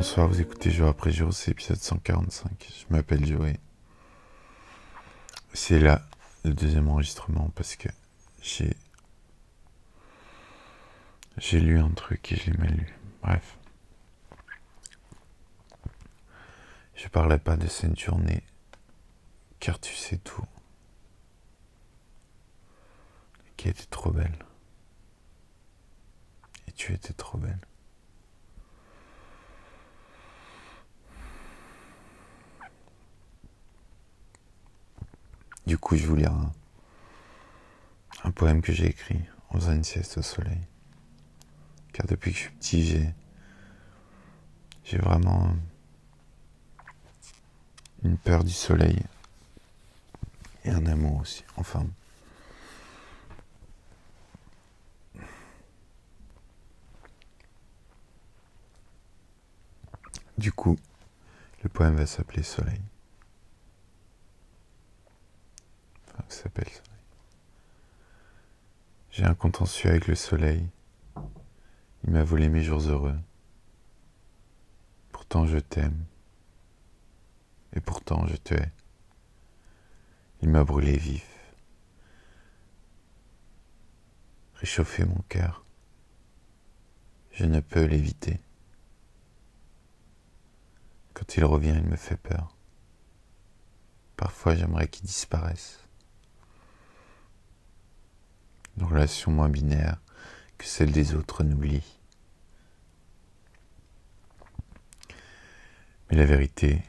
Bonsoir, vous écoutez jour après jour, c'est épisode 145. Je m'appelle Joey. C'est là le deuxième enregistrement parce que j'ai. J'ai lu un truc et je l'ai mal lu. Bref. Je parlais pas de cette journée car tu sais tout. Qui était trop belle. Et tu étais trop belle. Du coup, je vous lire un, un poème que j'ai écrit en faisant une sieste au soleil. Car depuis que je suis petit, j'ai, j'ai vraiment une peur du soleil et un amour aussi. Enfin. Du coup, le poème va s'appeler Soleil. Ça. J'ai un contentieux avec le soleil. Il m'a volé mes jours heureux. Pourtant je t'aime. Et pourtant je te hais. Il m'a brûlé vif. Réchauffé mon cœur. Je ne peux l'éviter. Quand il revient, il me fait peur. Parfois, j'aimerais qu'il disparaisse. Une relation moins binaire que celle des autres n'oublie. Mais la vérité,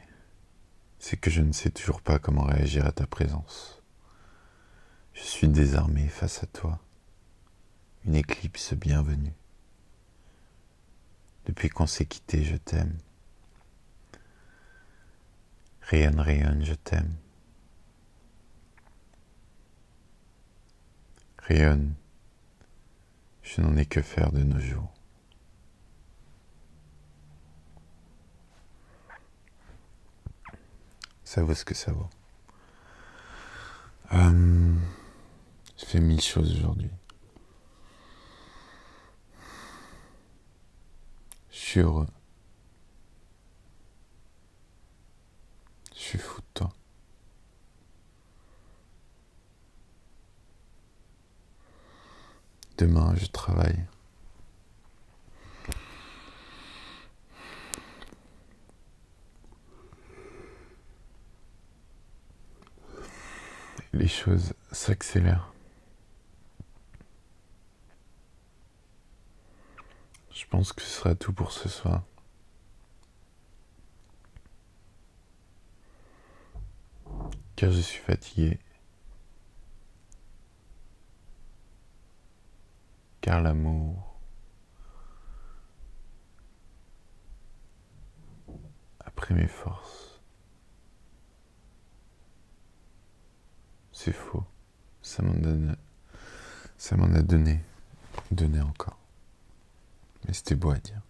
c'est que je ne sais toujours pas comment réagir à ta présence. Je suis désarmé face à toi, une éclipse bienvenue. Depuis qu'on s'est quitté, je t'aime. Rayonne, rayonne, je t'aime. Je n'en ai que faire de nos jours. Ça vaut ce que ça vaut. Euh, J'ai fait mille choses aujourd'hui. Je suis heureux. Je suis fou de toi. Demain, je travaille. Les choses s'accélèrent. Je pense que ce sera tout pour ce soir. Car je suis fatigué. Car l'amour a pris mes forces. C'est faux. Ça m'en donne. Ça m'en a donné. Donné encore. Mais c'était beau à dire.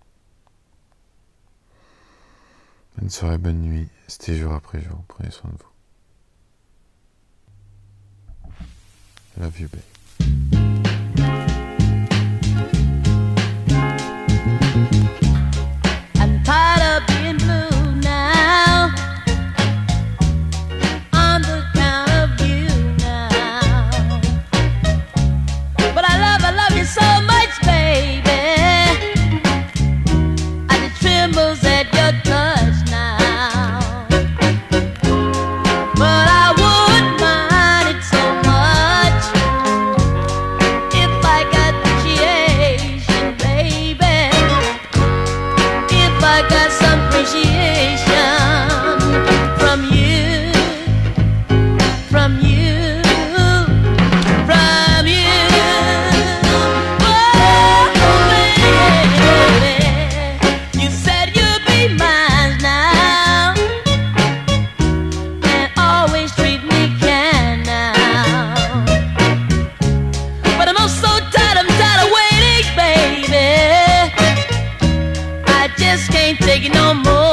Bonne soirée, bonne nuit. C'était jour après jour. Prenez soin de vous. Love you, babe. amor.